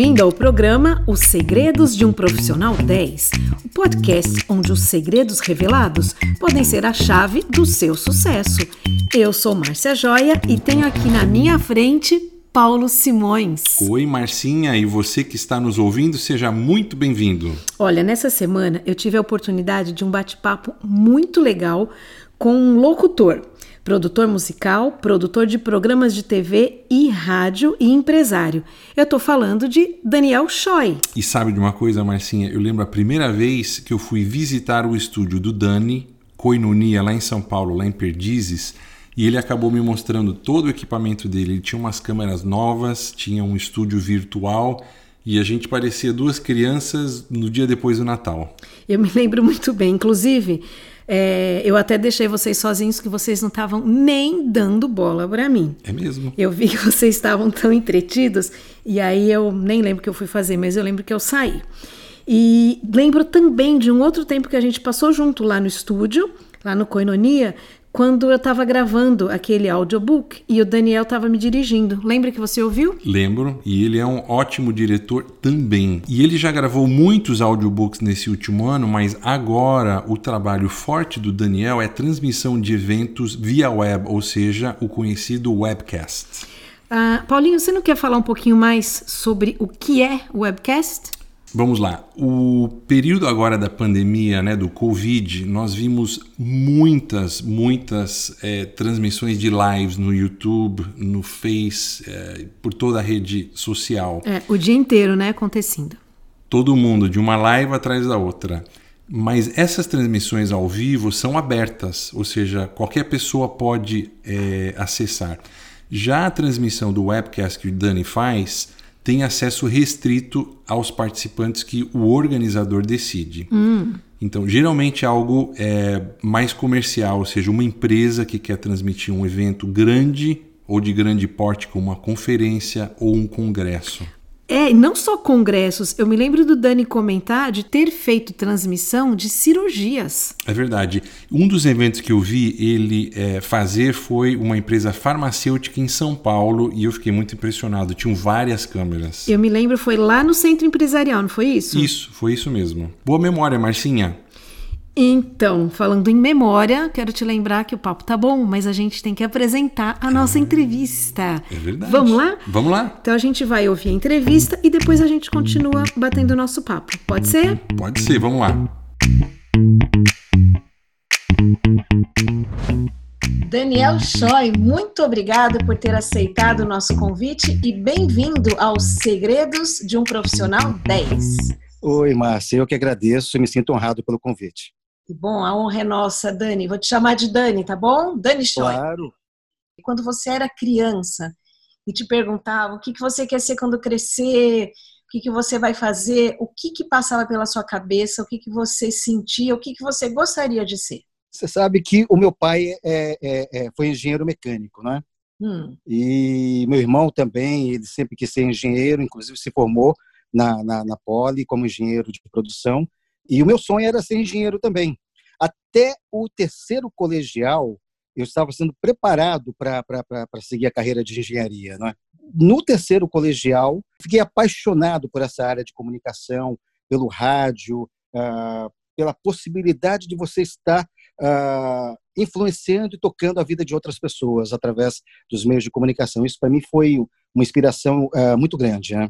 Bem-vindo ao programa Os Segredos de um Profissional 10, o podcast onde os segredos revelados podem ser a chave do seu sucesso. Eu sou Márcia Joia e tenho aqui na minha frente Paulo Simões. Oi, Marcinha, e você que está nos ouvindo, seja muito bem-vindo. Olha, nessa semana eu tive a oportunidade de um bate-papo muito legal com um locutor produtor musical, produtor de programas de TV e rádio e empresário. Eu estou falando de Daniel Choi. E sabe de uma coisa, Marcinha? Eu lembro a primeira vez que eu fui visitar o estúdio do Dani, Coinonia, lá em São Paulo, lá em Perdizes, e ele acabou me mostrando todo o equipamento dele. Ele tinha umas câmeras novas, tinha um estúdio virtual e a gente parecia duas crianças no dia depois do Natal. Eu me lembro muito bem, inclusive. É, eu até deixei vocês sozinhos que vocês não estavam nem dando bola para mim. É mesmo? Eu vi que vocês estavam tão entretidos e aí eu nem lembro o que eu fui fazer, mas eu lembro que eu saí. E lembro também de um outro tempo que a gente passou junto lá no estúdio, lá no Coinonia, quando eu estava gravando aquele audiobook e o Daniel estava me dirigindo. Lembra que você ouviu? Lembro, e ele é um ótimo diretor também. E ele já gravou muitos audiobooks nesse último ano, mas agora o trabalho forte do Daniel é transmissão de eventos via web, ou seja, o conhecido webcast. Ah, Paulinho, você não quer falar um pouquinho mais sobre o que é webcast? Vamos lá. O período agora da pandemia, né, do Covid, nós vimos muitas, muitas é, transmissões de lives no YouTube, no Face, é, por toda a rede social. É, o dia inteiro, né, acontecendo. Todo mundo, de uma live atrás da outra. Mas essas transmissões ao vivo são abertas, ou seja, qualquer pessoa pode é, acessar. Já a transmissão do webcast que o Dani faz, tem acesso restrito aos participantes que o organizador decide. Hum. Então, geralmente é algo é, mais comercial, ou seja, uma empresa que quer transmitir um evento grande ou de grande porte, como uma conferência ou um congresso. É, não só congressos. Eu me lembro do Dani comentar de ter feito transmissão de cirurgias. É verdade. Um dos eventos que eu vi ele é, fazer foi uma empresa farmacêutica em São Paulo e eu fiquei muito impressionado. Tinham várias câmeras. Eu me lembro, foi lá no centro empresarial, não foi isso? Isso, foi isso mesmo. Boa memória, Marcinha. Então, falando em memória, quero te lembrar que o papo tá bom, mas a gente tem que apresentar a nossa ah, entrevista. É verdade. Vamos lá? Vamos lá. Então a gente vai ouvir a entrevista e depois a gente continua batendo o nosso papo. Pode ser? Pode ser, vamos lá. Daniel Choi, muito obrigada por ter aceitado o nosso convite e bem-vindo aos Segredos de um Profissional 10. Oi, Márcia, eu que agradeço e me sinto honrado pelo convite. Que bom, a honra é nossa, Dani. Vou te chamar de Dani, tá bom? Dani Choi. Claro. Quando você era criança e te perguntava o que, que você quer ser quando crescer, o que, que você vai fazer, o que, que passava pela sua cabeça, o que, que você sentia, o que, que você gostaria de ser? Você sabe que o meu pai é, é, é, foi engenheiro mecânico, né? Hum. E meu irmão também, ele sempre quis ser engenheiro, inclusive se formou na, na, na Poli como engenheiro de produção. E o meu sonho era ser engenheiro também. Até o terceiro colegial, eu estava sendo preparado para seguir a carreira de engenharia. Não é? No terceiro colegial, fiquei apaixonado por essa área de comunicação, pelo rádio, uh, pela possibilidade de você estar uh, influenciando e tocando a vida de outras pessoas através dos meios de comunicação. Isso, para mim, foi uma inspiração uh, muito grande. Né?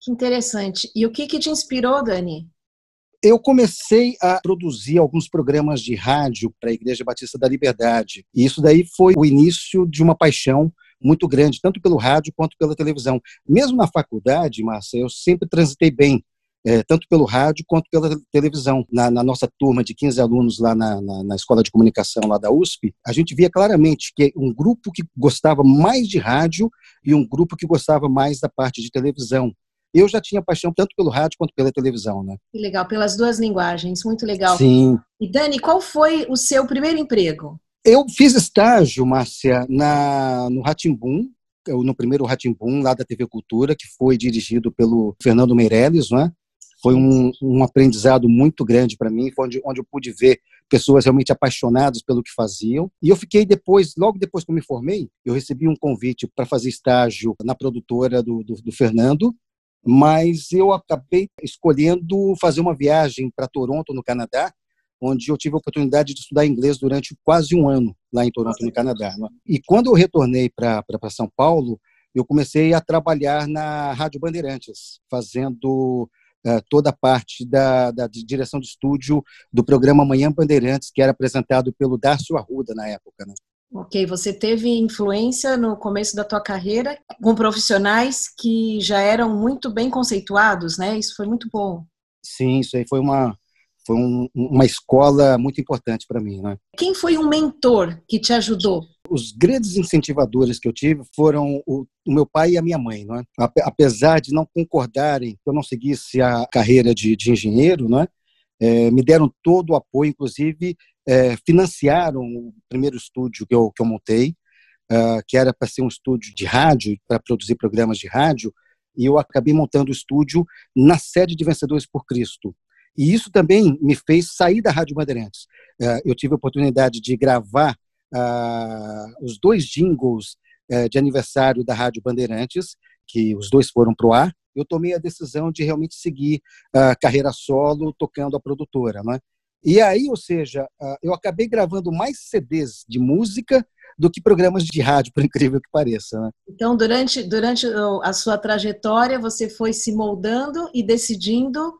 Que interessante. E o que, que te inspirou, Dani? Eu comecei a produzir alguns programas de rádio para a Igreja Batista da Liberdade. E isso daí foi o início de uma paixão muito grande, tanto pelo rádio quanto pela televisão. Mesmo na faculdade, Márcia, eu sempre transitei bem, é, tanto pelo rádio quanto pela televisão. Na, na nossa turma de 15 alunos lá na, na, na, Escola de Comunicação lá da USP, a gente via claramente que um grupo que gostava mais de rádio e um grupo que gostava mais da parte de televisão eu já tinha paixão tanto pelo rádio quanto pela televisão, né? Que legal, pelas duas linguagens, muito legal. Sim. E Dani, qual foi o seu primeiro emprego? Eu fiz estágio, Márcia, na, no Ratimbum, no primeiro Ratimbum, lá da TV Cultura, que foi dirigido pelo Fernando Meirelles, né? Foi um, um aprendizado muito grande para mim, foi onde, onde eu pude ver pessoas realmente apaixonadas pelo que faziam. E eu fiquei depois, logo depois que eu me formei, eu recebi um convite para fazer estágio na produtora do, do, do Fernando, mas eu acabei escolhendo fazer uma viagem para Toronto, no Canadá, onde eu tive a oportunidade de estudar inglês durante quase um ano lá em Toronto, no Canadá. Né? E quando eu retornei para São Paulo, eu comecei a trabalhar na Rádio Bandeirantes, fazendo uh, toda a parte da, da direção de estúdio do programa Manhã Bandeirantes, que era apresentado pelo Darcio Arruda na época. Né? Ok, você teve influência no começo da tua carreira com profissionais que já eram muito bem conceituados, né? Isso foi muito bom. Sim, isso aí foi uma, foi um, uma escola muito importante para mim. Né? Quem foi um mentor que te ajudou? Os grandes incentivadores que eu tive foram o, o meu pai e a minha mãe. Não é? Apesar de não concordarem que eu não seguisse a carreira de, de engenheiro, não é? É, me deram todo o apoio, inclusive é, financiaram o primeiro estúdio que eu, que eu montei, uh, que era para ser um estúdio de rádio, para produzir programas de rádio, e eu acabei montando o estúdio na sede de Vencedores por Cristo, e isso também me fez sair da Rádio Bandeirantes. É, eu tive a oportunidade de gravar ah, os dois jingles é, de aniversário da Rádio Bandeirantes, que os dois foram para o ar. Eu tomei a decisão de realmente seguir a carreira solo, tocando a produtora. Né? E aí, ou seja, ah, eu acabei gravando mais CDs de música do que programas de rádio, por incrível que pareça. Né? Então, durante, durante a sua trajetória, você foi se moldando e decidindo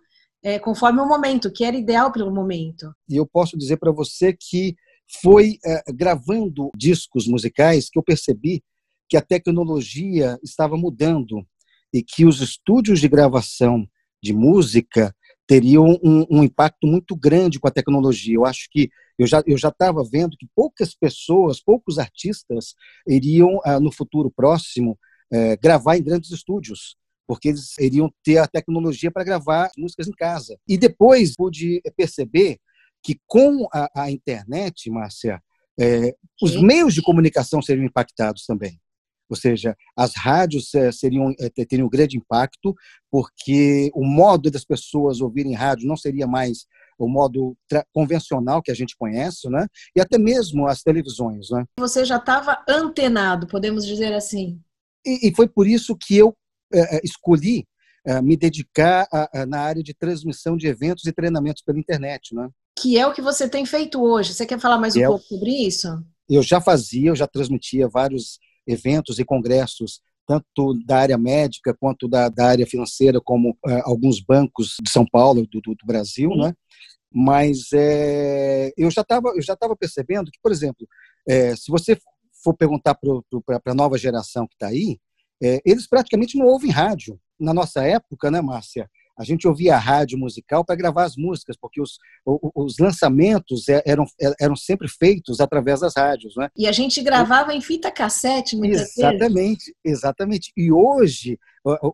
é, conforme o momento, que era ideal para o momento. E eu posso dizer para você que foi é, gravando discos musicais que eu percebi que a tecnologia estava mudando e que os estúdios de gravação de música teriam um, um, impacto muito grande com a tecnologia. Eu acho que eu já eu já estava vendo que poucas pessoas, poucos artistas iriam ah, no futuro próximo eh, gravar em grandes estúdios porque eles iriam ter a tecnologia para gravar músicas em casa. E depois pude perceber que com a, a internet, Márcia, é, os meios de comunicação seriam impactados também. Ou seja, as rádios é, seriam, é, teriam um grande impacto, porque o modo das pessoas ouvirem rádio não seria mais o modo convencional que a gente conhece, né? E até mesmo as televisões, né? Você já estava antenado, podemos dizer assim. E, e, foi por isso que eu é, escolhi me dedicar a, a, na área de transmissão de eventos e treinamentos pela internet, né? Que é o que você tem feito hoje. Você quer falar mais um é, pouco sobre isso? Eu já fazia, eu já transmitia vários eventos e congressos, tanto da área médica quanto da, da área financeira, como uh, alguns bancos de São Paulo, do, do, do Brasil, Sim. né? Mas é, eu já estava eu já estava percebendo que, por exemplo, é, se você for perguntar para a nova geração que está aí, é, eles praticamente não ouvem rádio. Na nossa época, né, Márcia? A gente ouvia a rádio musical para gravar as músicas, porque os, os lançamentos é, eram, é, eram sempre feitos através das rádios. Né? E a gente gravava em fita cassete, muitas exatamente, vezes. Exatamente. E hoje,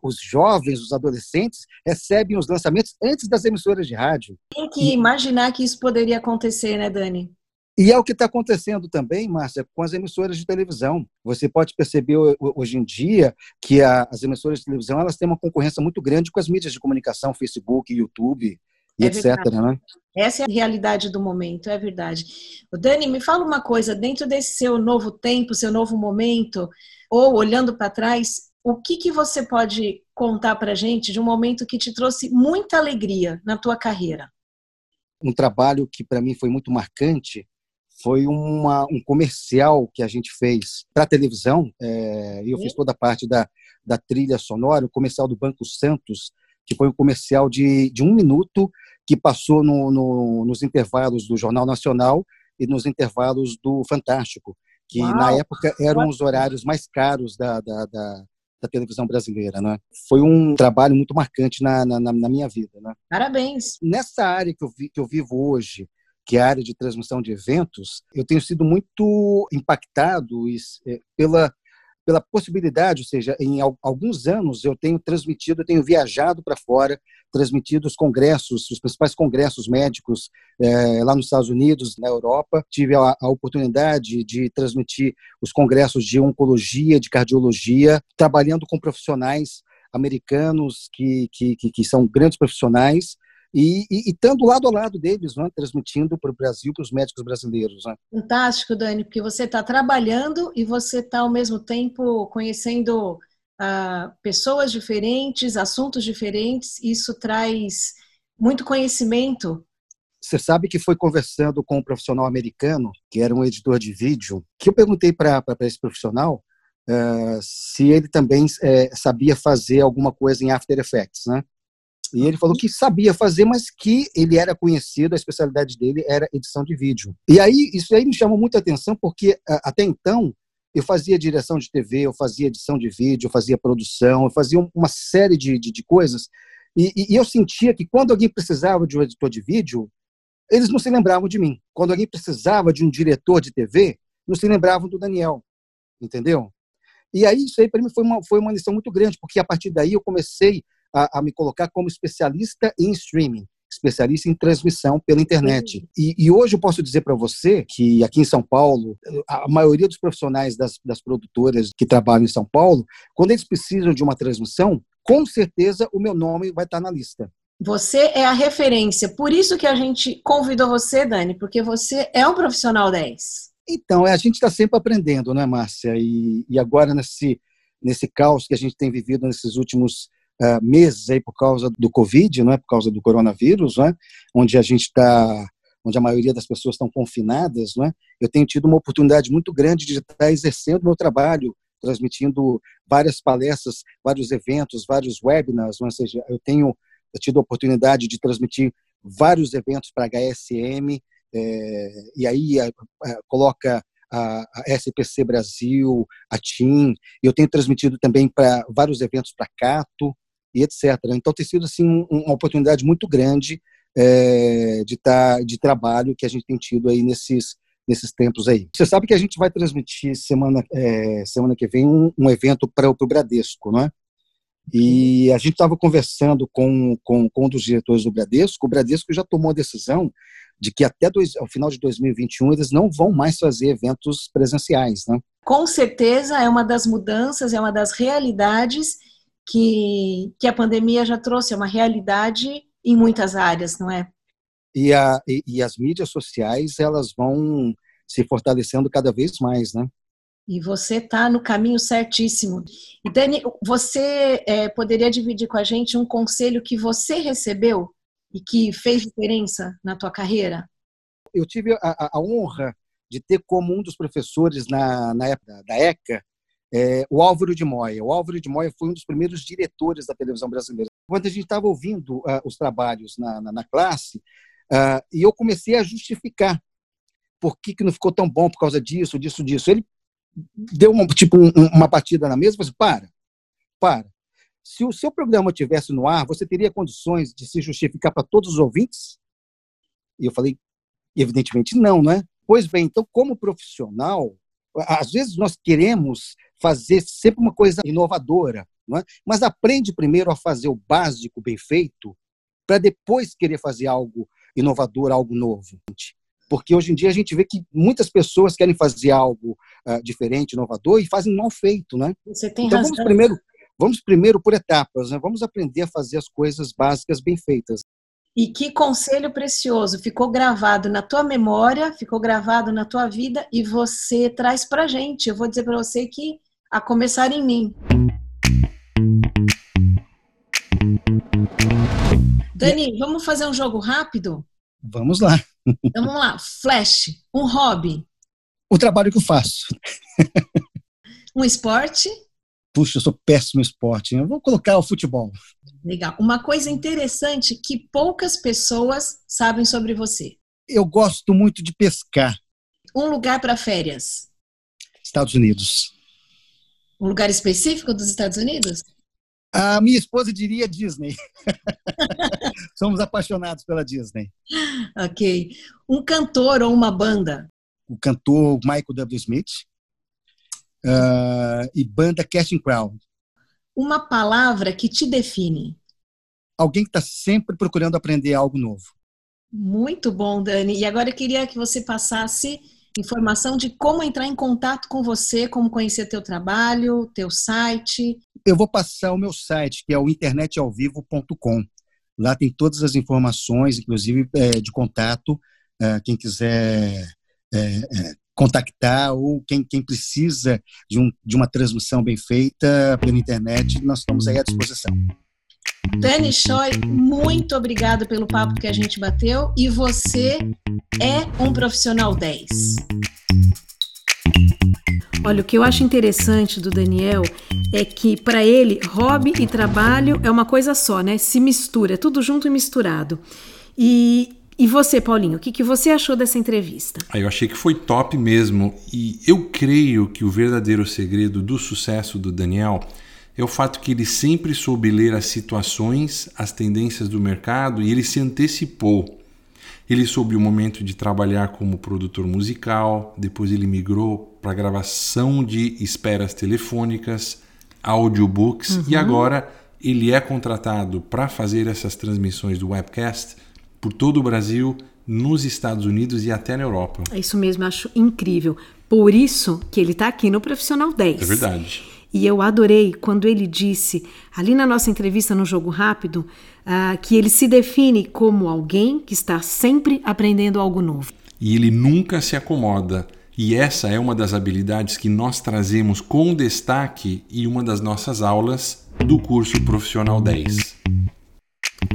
os jovens, os adolescentes, recebem os lançamentos antes das emissoras de rádio. Tem que e... imaginar que isso poderia acontecer, né, Dani? E é o que está acontecendo também, Márcia, com as emissoras de televisão. Você pode perceber hoje em dia que as emissoras de televisão elas têm uma concorrência muito grande com as mídias de comunicação, Facebook, YouTube e é etc. Né? Essa é a realidade do momento, é verdade. O Dani, me fala uma coisa, dentro desse seu novo tempo, seu novo momento, ou olhando para trás, o que, que você pode contar para gente de um momento que te trouxe muita alegria na tua carreira? Um trabalho que para mim foi muito marcante foi uma, um comercial que a gente fez para televisão, é, e eu fiz toda a parte da, da trilha sonora, o comercial do Banco Santos, que foi um comercial de, de um minuto que passou no, no, nos intervalos do Jornal Nacional e nos intervalos do Fantástico, que Uau. na época eram os horários mais caros da, da, da, da televisão brasileira. Né? Foi um trabalho muito marcante na, na, na minha vida. Né? Parabéns! Nessa área que eu, vi, que eu vivo hoje, que é a área de transmissão de eventos, eu tenho sido muito impactado é, pela pela possibilidade, ou seja, em alguns anos eu tenho transmitido, eu tenho viajado para fora, transmitido os congressos, os principais congressos médicos é, lá nos Estados Unidos, na Europa. Tive a, a, oportunidade de transmitir os congressos de oncologia, de cardiologia, trabalhando com profissionais americanos que, que, que, que são grandes profissionais e, e, e estando lado a lado deles, né, transmitindo para o Brasil, para os médicos brasileiros. Né. Fantástico, Dani, porque você está trabalhando e você está ao mesmo tempo conhecendo uh, pessoas diferentes, assuntos diferentes, isso traz muito conhecimento. Você sabe que foi conversando com um profissional americano, que era um editor de vídeo, que eu perguntei para esse profissional uh, se ele também uh, sabia fazer alguma coisa em After Effects, né? E ele falou que sabia fazer, mas que ele era conhecido, a especialidade dele era edição de vídeo. E aí, isso aí me chamou muita atenção, porque até então eu fazia direção de TV, eu fazia edição de vídeo, eu fazia produção, eu fazia uma série de, de, de coisas. E, e, eu sentia que quando alguém precisava de um editor de vídeo, eles não se lembravam de mim. Quando alguém precisava de um diretor de TV, não se lembravam do Daniel. Entendeu? E aí, isso aí para mim foi uma, foi uma lição muito grande, porque a partir daí eu comecei a, a me colocar como especialista em streaming especialista em transmissão pela internet. E, e, hoje eu posso dizer para você que aqui em São Paulo, a maioria dos profissionais das, das produtoras que trabalham em São Paulo, quando eles precisam de uma transmissão, com certeza o meu nome vai estar na lista. Você é a referência. Por isso que a gente convidou você, Dani, porque você é um profissional 10. Então, é, a gente está sempre aprendendo, né, Márcia? E, e agora, nesse, nesse caos que a gente tem vivido nesses últimos uh, meses aí por causa do Covid, não é? por causa do coronavírus, não é? onde a gente está onde a maioria das pessoas estão confinadas, não é? eu tenho tido uma oportunidade muito grande de estar exercendo meu trabalho, transmitindo várias palestras, vários eventos, vários webinars, ou seja, eu tenho tido a oportunidade de transmitir vários eventos para a HSM, é, e aí a, a, coloca a, a, SPC Brasil, a TIM, eu tenho transmitido também para vários eventos para Cato, e etc. Então tem sido assim uma oportunidade muito grande é, de tá, de trabalho que a gente tem tido aí nesses nesses tempos aí. Você sabe que a gente vai transmitir semana é, semana que vem um, um evento para o Bradesco, não é? E a gente estava conversando com, com, com um dos diretores do Bradesco. O Bradesco já tomou a decisão de que até dois, ao final de 2021 eles não vão mais fazer eventos presenciais, né? Com certeza é uma das mudanças, é uma das realidades que, que a pandemia já trouxe, é uma realidade em muitas áreas, não é? E, a, e, e as mídias sociais, elas vão se fortalecendo cada vez mais, né? E você está no caminho certíssimo. E Dani, você é, poderia dividir com a gente um conselho que você recebeu e que fez diferença na tua carreira? Eu tive a, a honra de ter como um dos professores na, na época da ECA é, o Álvaro de Moya. O Álvaro de Moya foi um dos primeiros diretores da televisão brasileira. Quando a gente estava ouvindo uh, os trabalhos na, na, na classe, uh, e eu comecei a justificar por que, que não ficou tão bom por causa disso, disso, disso. Ele deu tipo, um, uma batida na mesa e falou assim, para, para. Se o seu programa tivesse no ar, você teria condições de se justificar para todos os ouvintes? E eu falei, evidentemente não, né? Pois bem, então, como profissional, às vezes nós queremos fazer sempre uma coisa inovadora, é? mas aprende primeiro a fazer o básico bem feito, para depois querer fazer algo inovador, algo novo. Porque hoje em dia a gente vê que muitas pessoas querem fazer algo uh, diferente, inovador, e fazem mal feito. Né? Você tem então razão. vamos primeiro, vamos primeiro por etapas, né? vamos aprender a fazer as coisas básicas bem feitas. E que conselho precioso, ficou gravado na tua memória, ficou gravado na tua vida e você traz pra gente. Eu vou dizer para você que a começar em mim. Dani, vamos fazer um jogo rápido? Vamos lá. Então vamos lá. Flash, um hobby. O trabalho que eu faço. um esporte. Puxa, eu sou péssimo em esporte. Eu vou colocar o futebol. Legal. Uma coisa interessante que poucas pessoas sabem sobre você. Eu gosto muito de pescar. Um lugar para férias. Estados Unidos. Um lugar específico dos Estados Unidos? A minha esposa diria Disney. Somos apaixonados pela Disney. Ok. Um cantor ou uma banda? O cantor Michael W. Smith uh, e banda Casting Crowd. Uma palavra que te define? Alguém que está sempre procurando aprender algo novo. Muito bom, Dani. E agora eu queria que você passasse informação de como entrar em contato com você, como conhecer teu trabalho, teu site. Eu vou passar o meu site, que é o internetaovivo.com. Lá tem todas as informações, inclusive é, de contato. É, quem quiser é, é contactar ou quem, quem precisa de, um, de uma transmissão bem feita pela internet, nós estamos aí à disposição. Dani Choi, muito obrigado pelo papo que a gente bateu e você é um profissional 10. Olha, o que eu acho interessante do Daniel é que para ele hobby e trabalho é uma coisa só, né? Se mistura, é tudo junto e misturado. E, e você, Paulinho, o que, que você achou dessa entrevista? Ah, eu achei que foi top mesmo. E eu creio que o verdadeiro segredo do sucesso do Daniel é o fato que ele sempre soube ler as situações, as tendências do mercado e ele se antecipou. Ele soube o momento de trabalhar como produtor musical, depois ele migrou para gravação de esperas telefônicas, audiobooks uhum. e agora ele é contratado para fazer essas transmissões do webcast por todo o Brasil, nos Estados Unidos e até na Europa. É isso mesmo, acho incrível. Por isso que ele está aqui no Profissional 10. É verdade. E eu adorei quando ele disse, ali na nossa entrevista no Jogo Rápido, uh, que ele se define como alguém que está sempre aprendendo algo novo. E ele nunca se acomoda. E essa é uma das habilidades que nós trazemos com destaque em uma das nossas aulas do curso Profissional 10.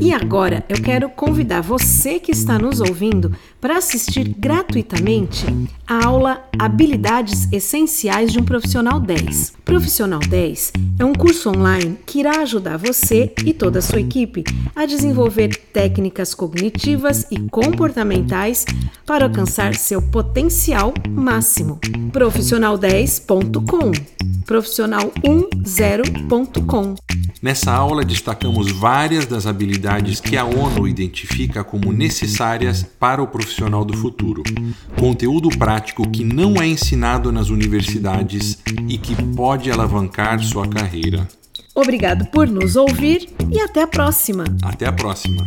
E agora eu quero convidar você que está nos ouvindo para assistir gratuitamente a aula Habilidades Essenciais de um Profissional 10. Profissional 10 é um curso online que irá ajudar você e toda a sua equipe a desenvolver técnicas cognitivas e comportamentais para alcançar seu potencial máximo. Profissional10.com profissional10.com Nessa aula destacamos várias das habilidades que a ONU identifica como necessárias para o profissional do futuro. Conteúdo prático que não é ensinado nas universidades e que pode alavancar sua carreira. Obrigado por nos ouvir e até a próxima. Até a próxima.